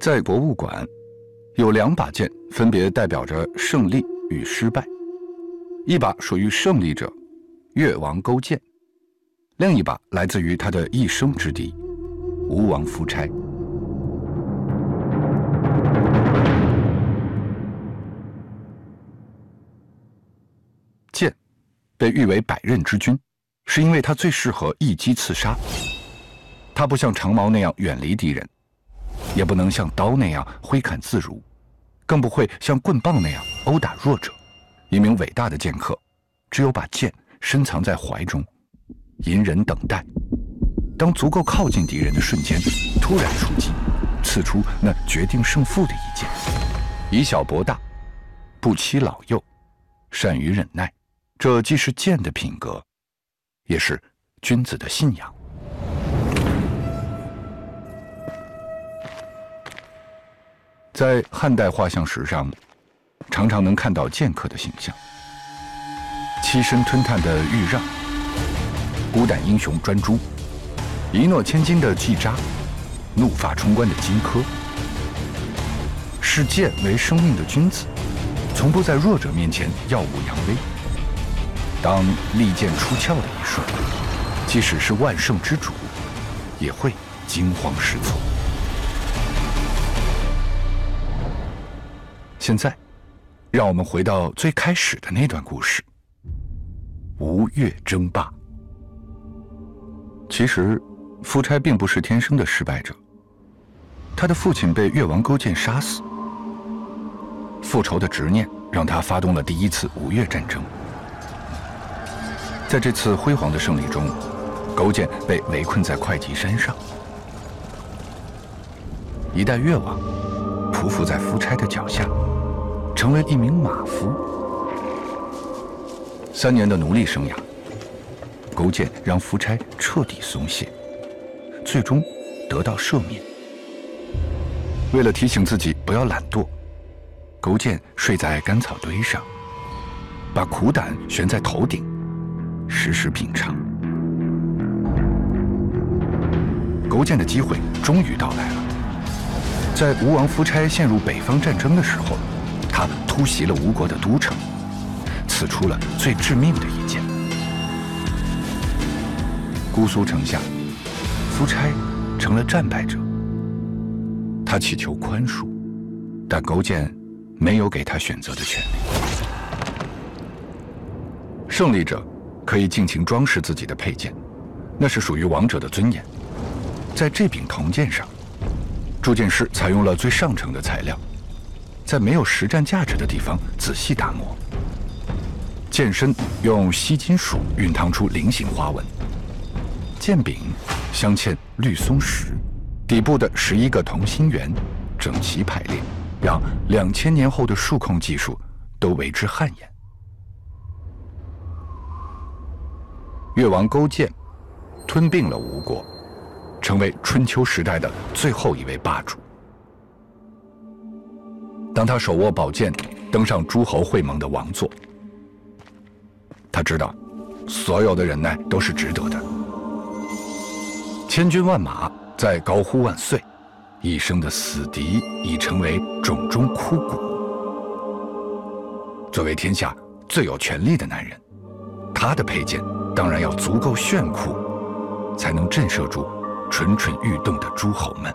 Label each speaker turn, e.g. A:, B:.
A: 在博物馆，有两把剑，分别代表着胜利与失败。一把属于胜利者，越王勾践；另一把来自于他的一生之敌，吴王夫差。剑被誉为百刃之君，是因为它最适合一击刺杀。它不像长矛那样远离敌人，也不能像刀那样挥砍自如，更不会像棍棒那样殴打弱者。一名伟大的剑客，只有把剑深藏在怀中，隐忍等待，当足够靠近敌人的瞬间，突然出击，刺出那决定胜负的一剑。以小博大，不欺老幼，善于忍耐，这既是剑的品格，也是君子的信仰。在汉代画像史上。常常能看到剑客的形象：栖身吞炭的豫让，孤胆英雄专诸，一诺千金的季札，怒发冲冠的荆轲。视剑为生命的君子，从不在弱者面前耀武扬威。当利剑出鞘的一瞬，即使是万圣之主，也会惊慌失措。现在。让我们回到最开始的那段故事——吴越争霸。其实，夫差并不是天生的失败者。他的父亲被越王勾践杀死，复仇的执念让他发动了第一次吴越战争。在这次辉煌的胜利中，勾践被围困在会稽山上，一代越王匍匐在夫差的脚下。成为一名马夫，三年的奴隶生涯，勾践让夫差彻底松懈，最终得到赦免。为了提醒自己不要懒惰，勾践睡在干草堆上，把苦胆悬在头顶，时时品尝。勾践的机会终于到来了，在吴王夫差陷入北方战争的时候。他突袭了吴国的都城，刺出了最致命的一剑。姑苏城下，夫差成了战败者。他祈求宽恕，但勾践没有给他选择的权利。胜利者可以尽情装饰自己的佩剑，那是属于王者的尊严。在这柄铜剑上，铸剑师采用了最上乘的材料。在没有实战价值的地方仔细打磨，剑身用锡金属熨烫出菱形花纹，剑柄镶嵌绿松石，底部的十一个同心圆整齐排列，让两千年后的数控技术都为之汗颜。越王勾践吞并了吴国，成为春秋时代的最后一位霸主。当他手握宝剑，登上诸侯会盟的王座，他知道，所有的忍耐都是值得的。千军万马在高呼万岁，一生的死敌已成为冢中枯骨。作为天下最有权力的男人，他的佩剑当然要足够炫酷，才能震慑住蠢蠢欲动的诸侯们。